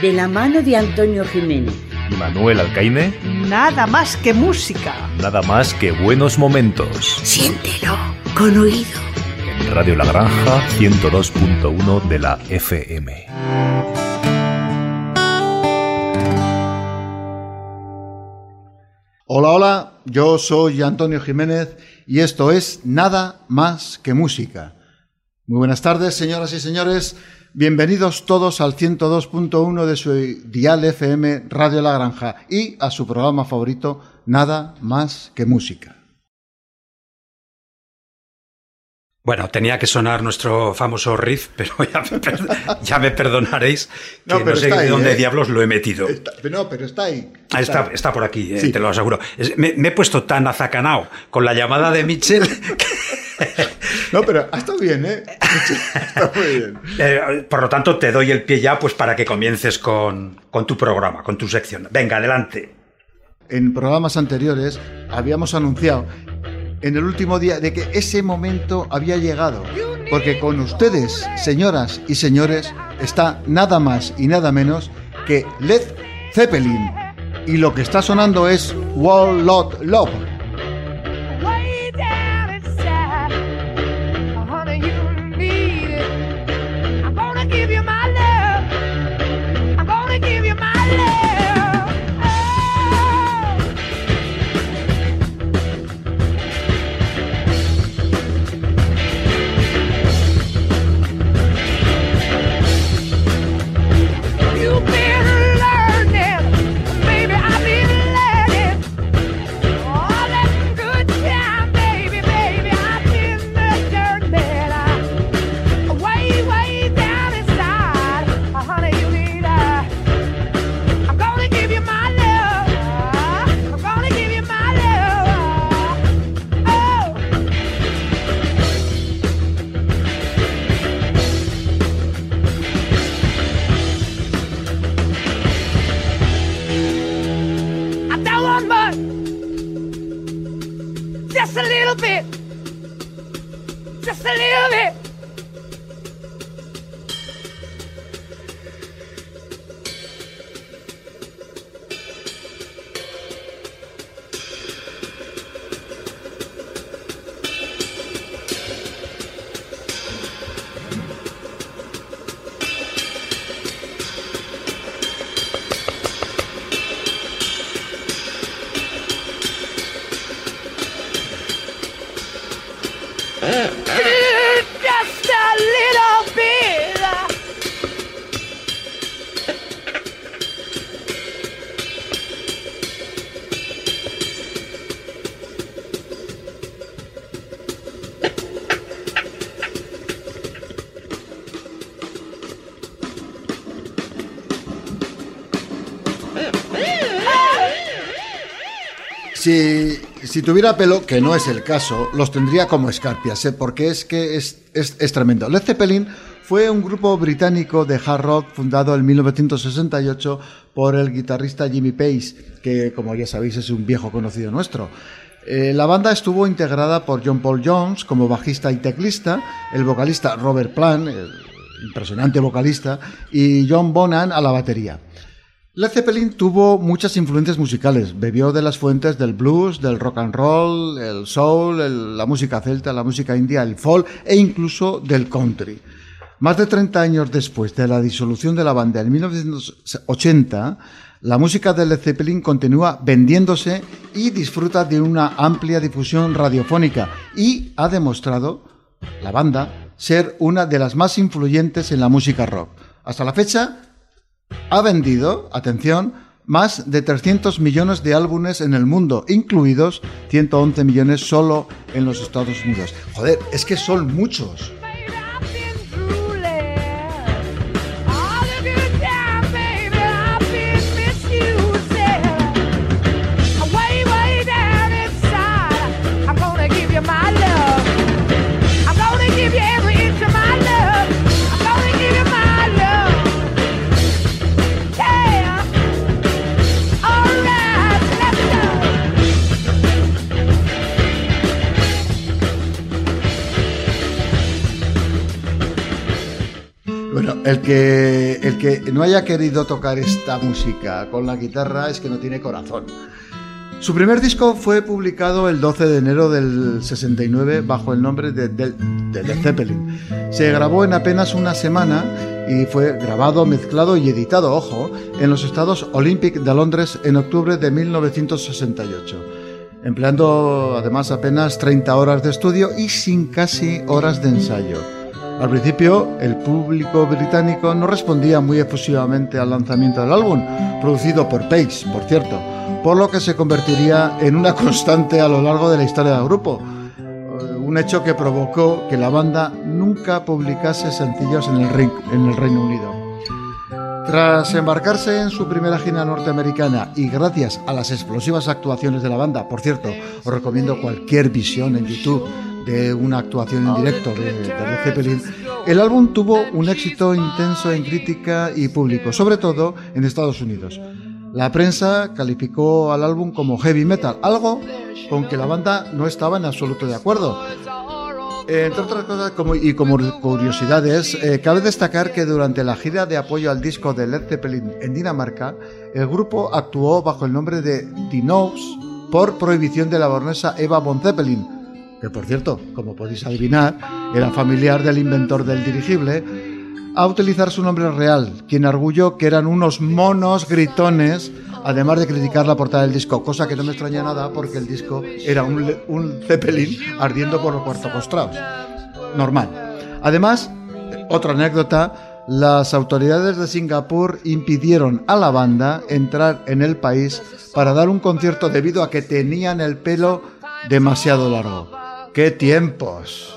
de la mano de Antonio Jiménez. Y Manuel Alcaine. Nada más que música. Nada más que buenos momentos. Siéntelo con oído. En Radio La Granja 102.1 de la FM. Hola, hola, yo soy Antonio Jiménez y esto es Nada más que música. Muy buenas tardes, señoras y señores. Bienvenidos todos al 102.1 de su dial FM Radio La Granja y a su programa favorito, Nada más que música. Bueno, tenía que sonar nuestro famoso riff, pero ya me, perdonaréis que no, sé de dónde ¿eh? diablos lo he metido. no, pero está ahí. Ah, está, está, por aquí, eh, te lo aseguro. Me, he puesto tan azacanao con la llamada de Mitchell No, pero ha estado bien, ¿eh? Está muy bien. Eh, por lo tanto, te doy el pie ya pues para que comiences con, con tu programa, con tu sección. Venga, adelante. En programas anteriores habíamos anunciado en el último día de que ese momento había llegado. Porque con ustedes, señoras y señores, está nada más y nada menos que Led Zeppelin. Y lo que está sonando es Wall Lot Love. Si, tuviera pelo, que no es el caso, los tendría como escarpias, ¿eh? porque es que es, es, tremendo. Led Zeppelin fue un grupo británico de hard rock fundado en 1968 por el guitarrista Jimmy Page, que como ya sabéis es un viejo conocido nuestro. Eh, la banda estuvo integrada por John Paul Jones como bajista y teclista, el vocalista Robert Plant, impresionante vocalista, y John Bonham a la batería. Led Zeppelin tuvo muchas influencias musicales, bebió de las fuentes del blues, del rock and roll, el soul, la música celta, la música india, el folk e incluso del country. Más de 30 años después de la disolución de la banda en 1980, la música de Led Zeppelin continúa vendiéndose y disfruta de una amplia difusión radiofónica y ha demostrado, la banda, ser una de las más influyentes en la música rock. Hasta la fecha, ha vendido, atención, más de 300 millones de álbumes en el mundo, incluidos 111 millones solo en los Estados Unidos. Joder, es que son muchos. El que, el que no haya querido tocar esta música con la guitarra es que no tiene corazón. Su primer disco fue publicado el 12 de enero del 69 bajo el nombre de, de, Led Zeppelin. Se grabó en apenas una semana y fue grabado, mezclado y editado, ojo, en los Estados Olympic de Londres en octubre de 1968, empleando además apenas 30 horas de estudio y sin casi horas de ensayo. Al principio, el público británico no respondía muy efusivamente al lanzamiento del álbum, producido por Page, por cierto, por lo que se convertiría en una constante a lo largo de la historia del grupo. Un hecho que provocó que la banda nunca publicase sencillos en el, en el Reino Unido. Tras embarcarse en su primera gira norteamericana y gracias a las explosivas actuaciones de la banda, por cierto, os recomiendo cualquier visión en YouTube de una actuación en directo de, de Led Zeppelin, el álbum tuvo un éxito intenso en crítica y público, sobre todo en Estados Unidos. La prensa calificó al álbum como heavy metal, algo con que la banda no estaba en absoluto de acuerdo. Entre otras cosas, como, y como curiosidades, eh, cabe destacar que durante la gira de apoyo al disco de Led Zeppelin en Dinamarca, el grupo actuó bajo el nombre de The por prohibición de la baronesa Eva von Zeppelin, que por cierto, como podéis adivinar, era familiar del inventor del dirigible, a utilizar su nombre real, quien arguyó que eran unos monos gritones, además de criticar la portada del disco, cosa que no me extraña nada porque el disco era un, un Zeppelin ardiendo por los cuarto postrados. Normal. Además, otra anécdota, las autoridades de Singapur impidieron a la banda entrar en el país para dar un concierto debido a que tenían el pelo demasiado largo. ¡Qué tiempos!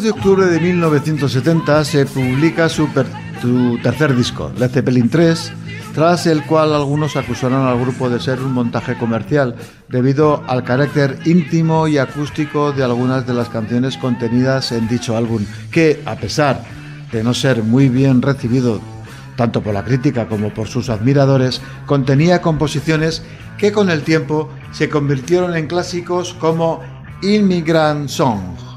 De octubre de 1970 se publica su, tercer disco, Led Zeppelin 3, tras el cual algunos acusaron al grupo de ser un montaje comercial debido al carácter íntimo y acústico de algunas de las canciones contenidas en dicho álbum, que a pesar de no ser muy bien recibido tanto por la crítica como por sus admiradores, contenía composiciones que con el tiempo se convirtieron en clásicos como Immigrant Song.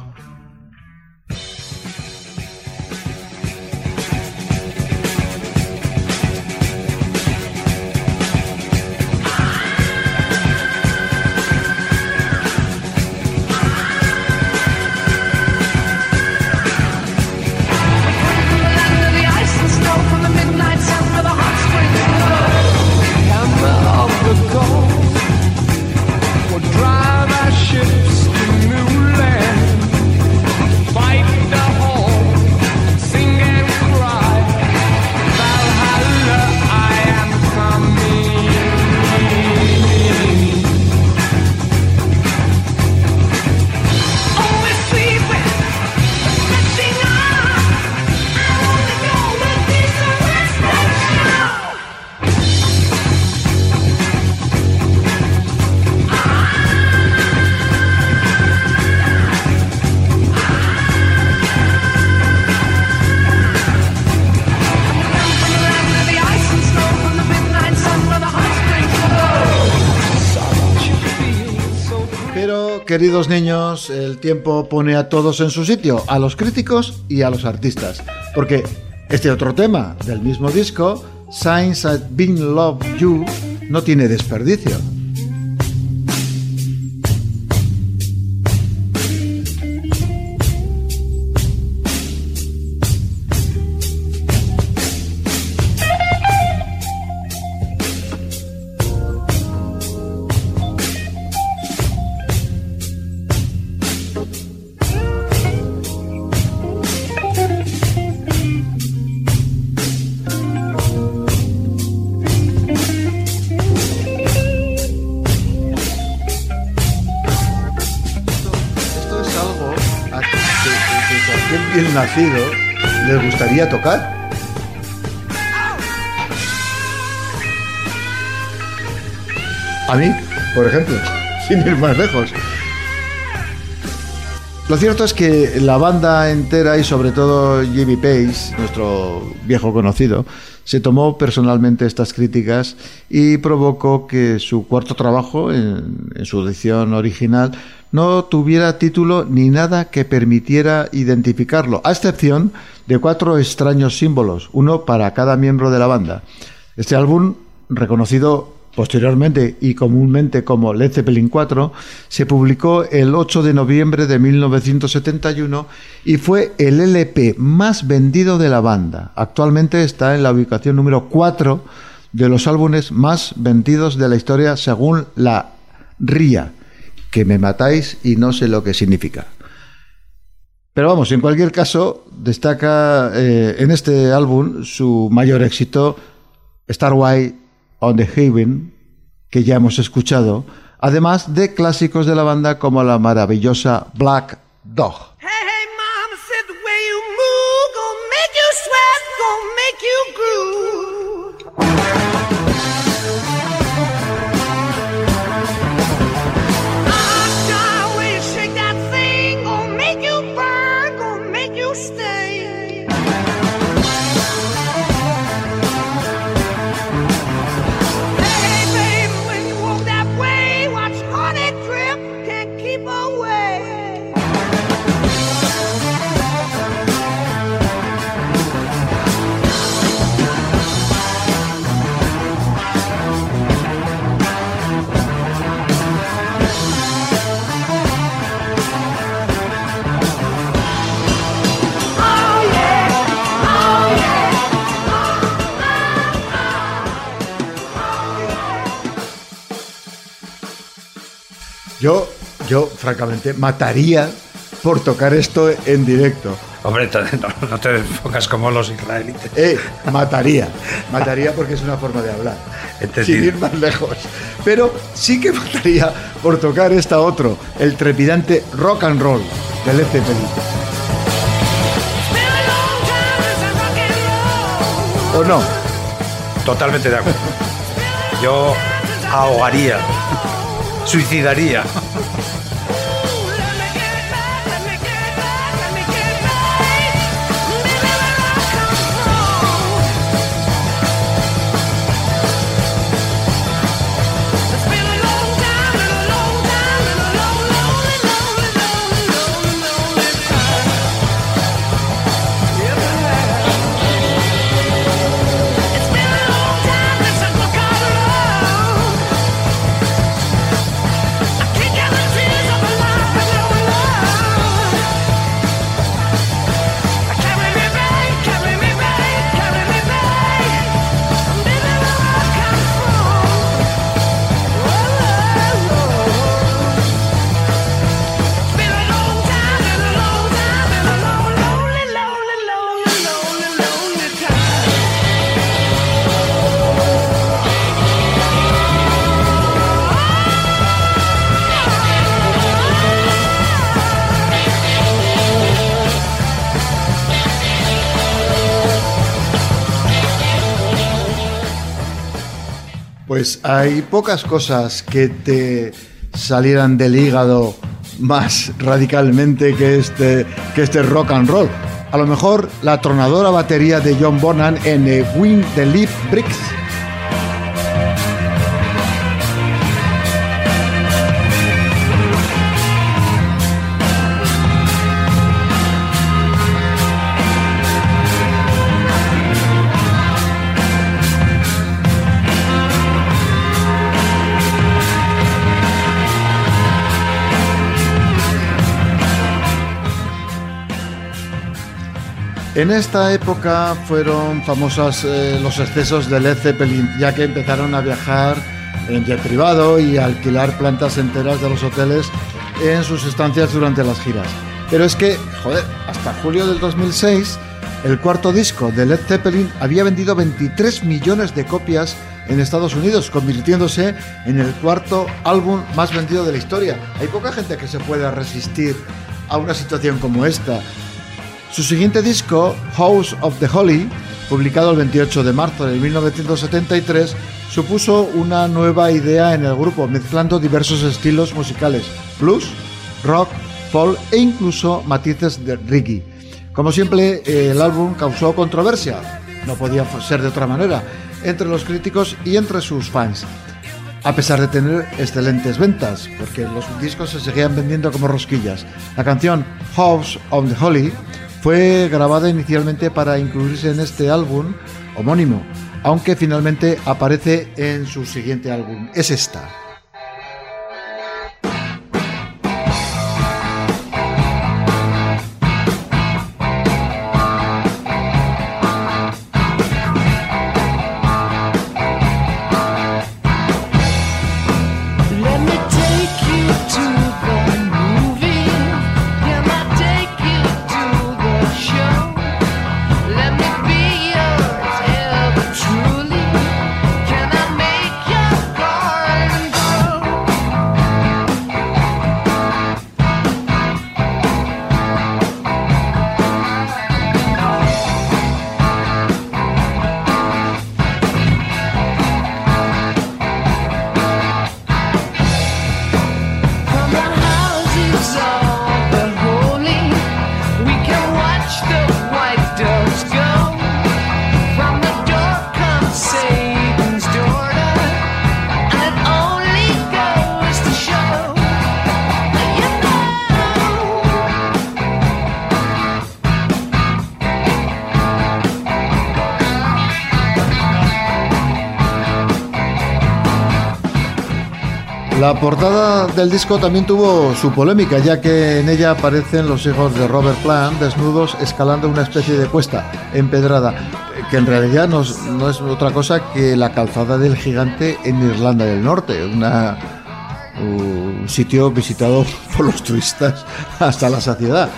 Queridos niños, el tiempo pone a todos en su sitio, a los críticos y a los artistas. Porque este otro tema del mismo disco, Signs I've Been Love You, no tiene desperdicio. Gustaría tocar? A mí, por ejemplo, sin ir más lejos. Lo cierto es que la banda entera y sobre todo Jimmy Pace, nuestro viejo conocido, se tomó personalmente estas críticas y provocó que su cuarto trabajo, en, su edición original, no tuviera título ni nada que permitiera identificarlo, a excepción de cuatro extraños símbolos, uno para cada miembro de la banda. Este álbum, reconocido posteriormente y comúnmente como Led Zeppelin 4, se publicó el 8 de noviembre de 1971 y fue el LP más vendido de la banda. Actualmente está en la ubicación número 4 de los álbumes más vendidos de la historia según la RIA que me matáis y no sé lo que significa. Pero vamos, en cualquier caso, destaca eh, en este álbum su mayor éxito, Star White on the Haven, que ya hemos escuchado, además de clásicos de la banda como la maravillosa Black Dog. Francamente, mataría por tocar esto en directo. Hombre, no, te enfocas como los israelitas. Eh, mataría. Mataría porque es una forma de hablar. Sin ir más lejos. Pero sí que mataría por tocar esta otro, el trepidante rock and roll del Led ¿O no? Totalmente de acuerdo. Yo ahogaría suicidaría. Pues hay pocas cosas que te salieran del hígado más radicalmente que este, que este rock and roll. A lo mejor la tronadora batería de John Bonham en Win the Leaf Bricks En esta época fueron famosas eh, los excesos de Led Zeppelin, ya que empezaron a viajar en jet privado y a alquilar plantas enteras de los hoteles en sus estancias durante las giras. Pero es que, joder, hasta julio del 2006, el cuarto disco de Led Zeppelin había vendido 23 millones de copias en Estados Unidos, convirtiéndose en el cuarto álbum más vendido de la historia. Hay poca gente que se pueda resistir a una situación como esta. Su siguiente disco, House of the Holy, publicado el 28 de marzo de 1973, supuso una nueva idea en el grupo, mezclando diversos estilos musicales, blues, rock, folk e incluso matices de reggae. Como siempre, el álbum causó controversia, no podía ser de otra manera, entre los críticos y entre sus fans, a pesar de tener excelentes ventas, porque los discos se seguían vendiendo como rosquillas. La canción House of the Holy fue grabada inicialmente para incluirse en este álbum homónimo, aunque finalmente aparece en su siguiente álbum. Es esta. La portada del disco también tuvo su polémica, ya que en ella aparecen los hijos de Robert Plant desnudos escalando una especie de cuesta empedrada, que en realidad no es, otra cosa que la calzada del gigante en Irlanda del Norte, un sitio visitado por los turistas hasta la saciedad.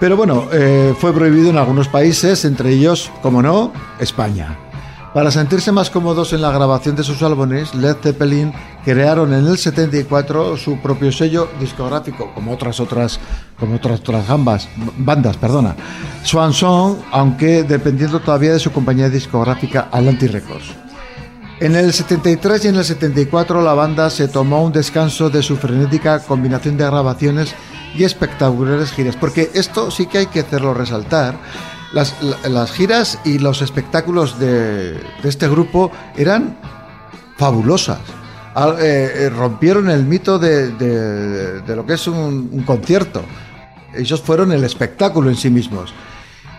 Pero bueno, eh, fue prohibido en algunos países, entre ellos, como no, España. Para sentirse más cómodos en la grabación de sus álbumes, Led Zeppelin crearon en el 74 su propio sello discográfico, como otras otras como otras, otras ambas, bandas, perdona, Swan Song, aunque dependiendo todavía de su compañía discográfica Atlantic Records. En el 73 y en el 74 la banda se tomó un descanso de su frenética combinación de grabaciones y espectaculares giras, porque esto sí que hay que hacerlo resaltar las, giras y los espectáculos de, este grupo eran fabulosas. Eh, eh, rompieron el mito de, lo que es un, concierto. Ellos fueron el espectáculo en sí mismos.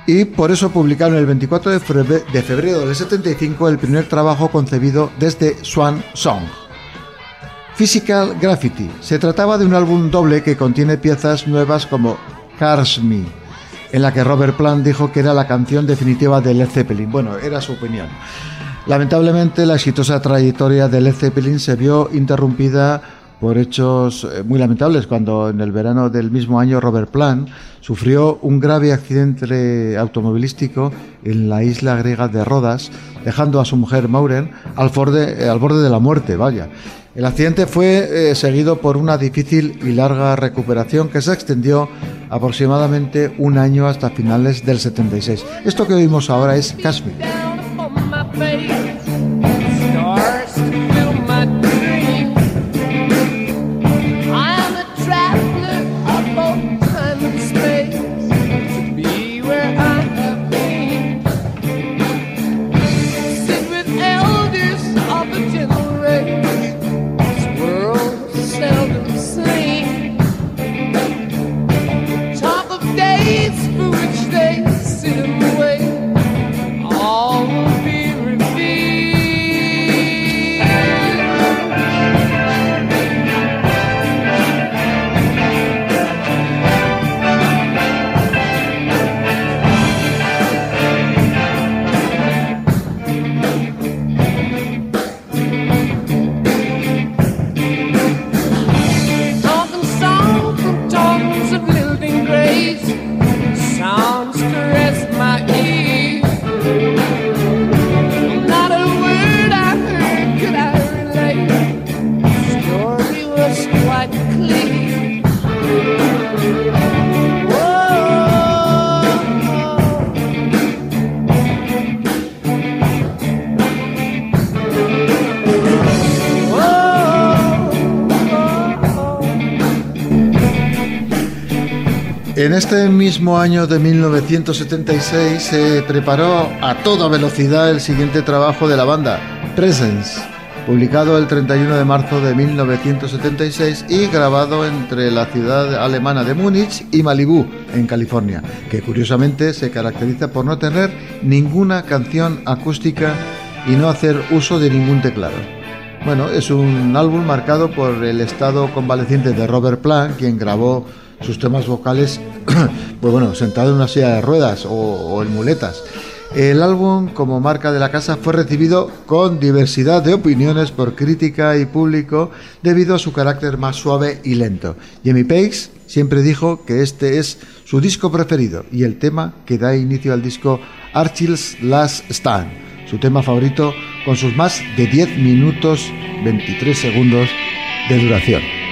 Y por eso publicaron el 24 de febrero, de febrero del 75 el primer trabajo concebido desde Swan Song. Physical Graffiti. Se trataba de un álbum doble que contiene piezas nuevas como Cars Me, en la que Robert Plant dijo que era la canción definitiva de Led Zeppelin. Bueno, era su opinión. Lamentablemente, la exitosa trayectoria de Led Zeppelin se vio interrumpida por hechos eh, muy lamentables cuando en el verano del mismo año Robert Plant sufrió un grave accidente automovilístico en la isla griega de Rodas, dejando a su mujer Maureen al eh, al borde de la muerte, vaya. El accidente fue eh, seguido por una difícil y larga recuperación que se extendió aproximadamente un año hasta finales del 76. Esto que oímos ahora es Kashmir. En este mismo año de 1976 se preparó a toda velocidad el siguiente trabajo de la banda, Presence, publicado el 31 de marzo de 1976 y grabado entre la ciudad alemana de Múnich y Malibú, en California, que curiosamente se caracteriza por no tener ninguna canción acústica y no hacer uso de ningún teclado. Bueno, es un álbum marcado por el estado convaleciente de Robert Plant, quien grabó sus temas vocales, pues bueno, sentado en una silla de ruedas o, en muletas. El álbum, como marca de la casa, fue recibido con diversidad de opiniones por crítica y público debido a su carácter más suave y lento. Jimmy Page siempre dijo que este es su disco preferido y el tema que da inicio al disco Archie's Last Stand, su tema favorito con sus más de 10 minutos 23 segundos de duración.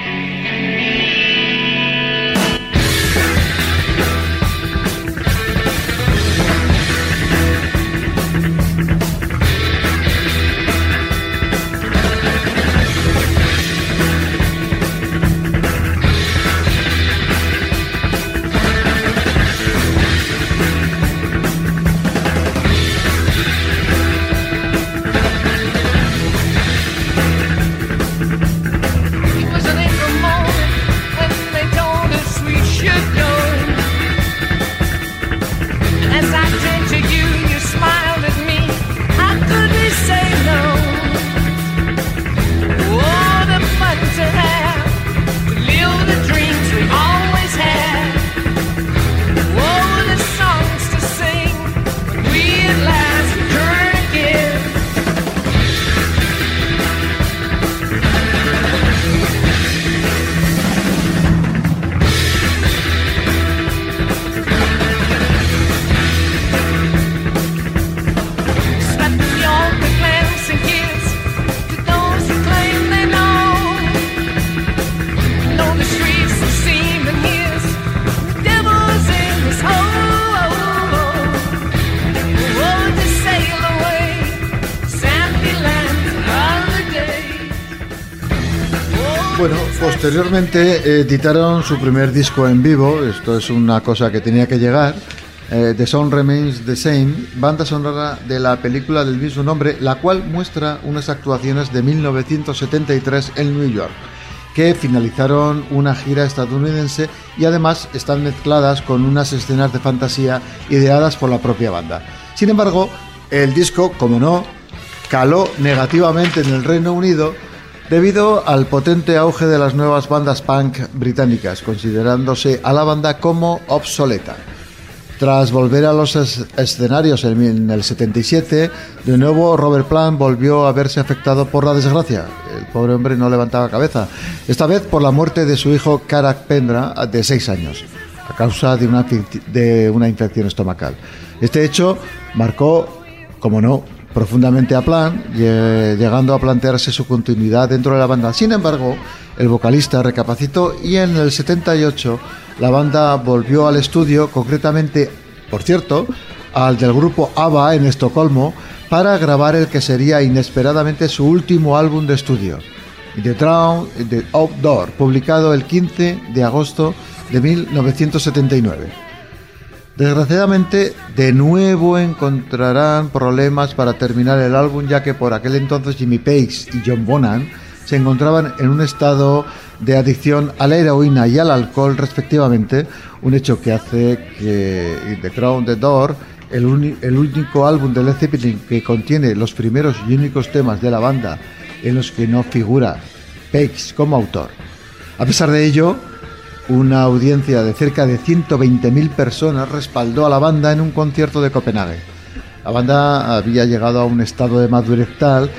Posteriormente editaron su primer disco en vivo, esto es una cosa que tenía que llegar, eh, The Song Remains the Same, banda sonora de la película del mismo nombre, la cual muestra unas actuaciones de 1973 en New York, que finalizaron una gira estadounidense y además están mezcladas con unas escenas de fantasía ideadas por la propia banda. Sin embargo, el disco, como no, caló negativamente en el Reino Unido, debido al potente auge de las nuevas bandas punk británicas, considerándose a la banda como obsoleta. Tras volver a los escenarios en el 77, de nuevo Robert Plant volvió a verse afectado por la desgracia. El pobre hombre no levantaba cabeza, esta vez por la muerte de su hijo Karak Pendra, de 6 años, a causa de una, de una infección estomacal. Este hecho marcó, como no, profundamente a Plan, llegando a plantearse su continuidad dentro de la banda. Sin embargo, el vocalista recapacitó y en el 78 la banda volvió al estudio, concretamente, por cierto, al del grupo ABBA en Estocolmo, para grabar el que sería inesperadamente su último álbum de estudio, The Drown, The Outdoor, publicado el 15 de agosto de 1979. Desgraciadamente, de nuevo encontrarán problemas para terminar el álbum, ya que por aquel entonces Jimmy Page y John Bonham se encontraban en un estado de adicción a la heroína y al alcohol, respectivamente, un hecho que hace que The Crown the Door, el, el único álbum de Led Zeppelin que contiene los primeros y únicos temas de la banda en los que no figura Page como autor. A pesar de ello, una audiencia de cerca de 120.000 personas respaldó a la banda en un concierto de Copenhague. La banda había llegado a un estado de madurez tal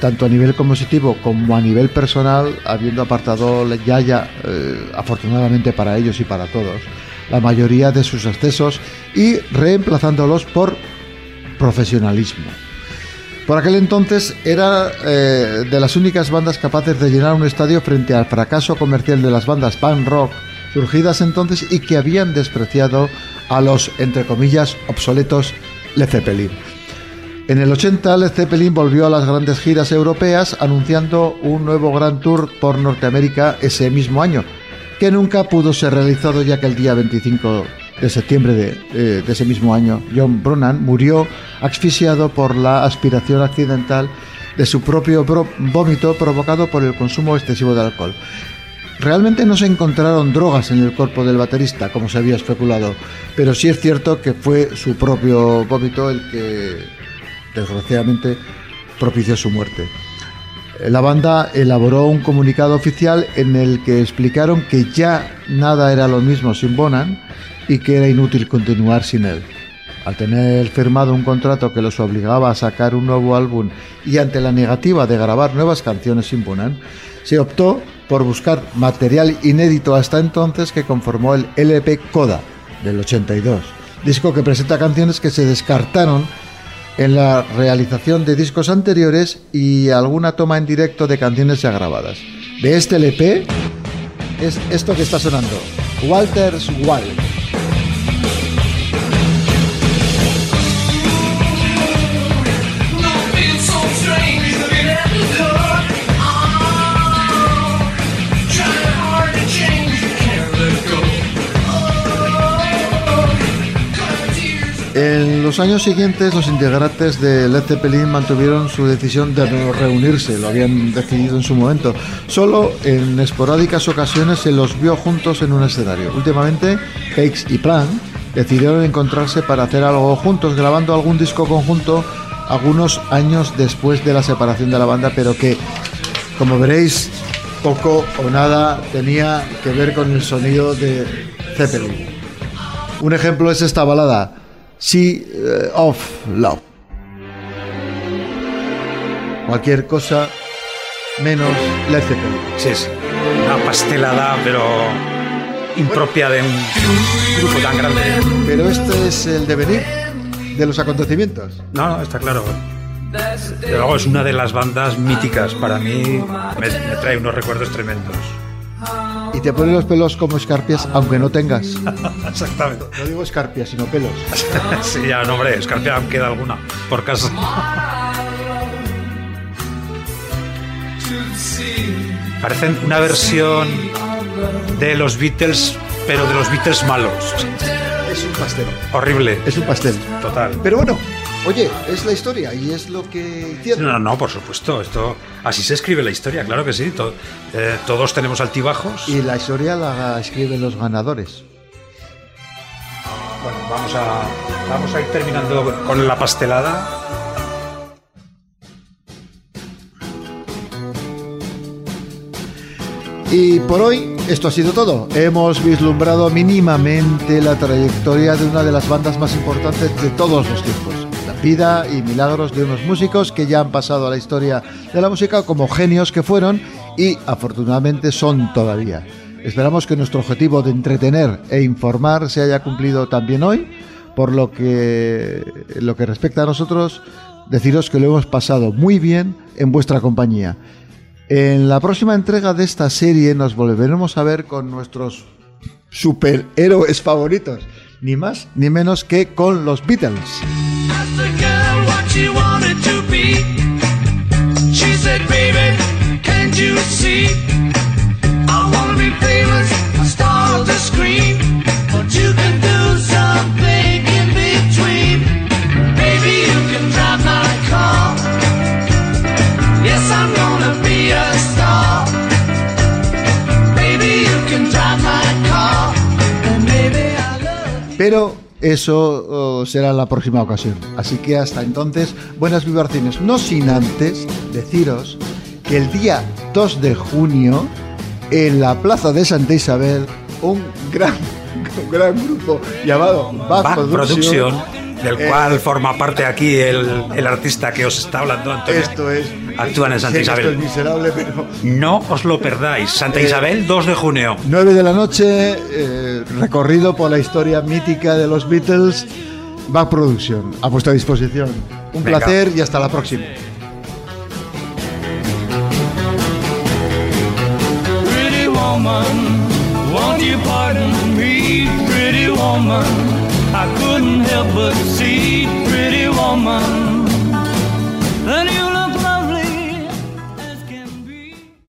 tanto a nivel compositivo como a nivel personal, habiendo apartado ya, ya eh, afortunadamente para ellos y para todos, la mayoría de sus excesos y reemplazándolos por profesionalismo. Por aquel entonces era eh, de las únicas bandas capaces de llenar un estadio frente al fracaso comercial de las bandas punk rock surgidas entonces y que habían despreciado a los, entre comillas, obsoletos Led Zeppelin. En el 80 Led Zeppelin volvió a las grandes giras europeas anunciando un nuevo gran tour por Norteamérica ese mismo año, que nunca pudo ser realizado ya que el día 25 de septiembre de, ese mismo año, John Bronan murió asfixiado por la aspiración accidental de su propio vómito provocado por el consumo excesivo de alcohol. Realmente no se encontraron drogas en el cuerpo del baterista, como se había especulado, pero sí es cierto que fue su propio vómito el que, desgraciadamente, propició su muerte. La banda elaboró un comunicado oficial en el que explicaron que ya nada era lo mismo sin Bonan y que era inútil continuar sin él. Al tener firmado un contrato que los obligaba a sacar un nuevo álbum y ante la negativa de grabar nuevas canciones sin Bonan, se optó por buscar material inédito hasta entonces que conformó el LP Coda del 82, disco que presenta canciones que se descartaron en la realización de discos anteriores y alguna toma en directo de canciones ya grabadas. De este LP es esto que está sonando, Walter's Wild. En los años siguientes, los integrantes de Led Zeppelin mantuvieron su decisión de no reunirse, lo habían decidido en su momento. Solo en esporádicas ocasiones se los vio juntos en un escenario. Últimamente, Cakes y Plan decidieron encontrarse para hacer algo juntos, grabando algún disco conjunto algunos años después de la separación de la banda, pero que, como veréis, poco o nada tenía que ver con el sonido de Zeppelin. Un ejemplo es esta balada. Sea eh, of Love. Cualquier cosa menos Led Zeppelin. Sí, sí. Una pastelada, pero impropia de un grupo tan grande. Pero este es el devenir de los acontecimientos. No, no, está claro. luego es una de las bandas míticas. Para mí me trae unos recuerdos tremendos y te ponen los pelos como escarpias, aunque no tengas. Exactamente. No digo escarpias, sino pelos. sí, ya, no, hombre, escarpia queda alguna, por caso. Parecen una versión de los Beatles, pero de los Beatles malos. Es un pastel. Horrible. Es un pastel. Total. Pero bueno, Oye, es la historia y es lo que hicieron. No, no, por supuesto. Esto, así se escribe la historia, claro que sí. Eh, todos tenemos altibajos. Y la historia la escriben los ganadores. Bueno, vamos a, vamos a ir terminando con la pastelada. Y por hoy esto ha sido todo. Hemos vislumbrado mínimamente la trayectoria de una de las bandas más importantes de todos los tiempos vida y milagros de unos músicos que ya han pasado a la historia de la música como genios que fueron y afortunadamente son todavía. Esperamos que nuestro objetivo de entretener e informar se haya cumplido también hoy, por lo que lo que respecta a nosotros, deciros que lo hemos pasado muy bien en vuestra compañía. En la próxima entrega de esta serie nos volveremos a ver con nuestros superhéroes favoritos, ni más ni menos que con los Beatles. A girl what she wanted to be. She said, baby, can't you see? I wanna be famous, a star of the screen. But you can do something in between. Baby, you can drive my car. Yes, I'm gonna be a star. Baby, you can drive my car. And baby, I love you. Pero eso oh, será la próxima ocasión. Así que hasta entonces, buenas vibraciones. No sin antes deciros que el día 2 de junio, en la plaza de Santa Isabel, un gran, gran grupo llamado Back, Production, del eh, cual forma parte aquí el, artista que os está hablando, Antonio. Esto es. Actúan en Santa Isabel. miserable, pero... No os lo perdáis. Santa eh, Isabel, 2 de junio. 9 de la noche, eh, recorrido por la historia mítica de los Beatles. Back Production, a vuestra disposición. Un placer y hasta la próxima. I couldn't help but see, pretty woman.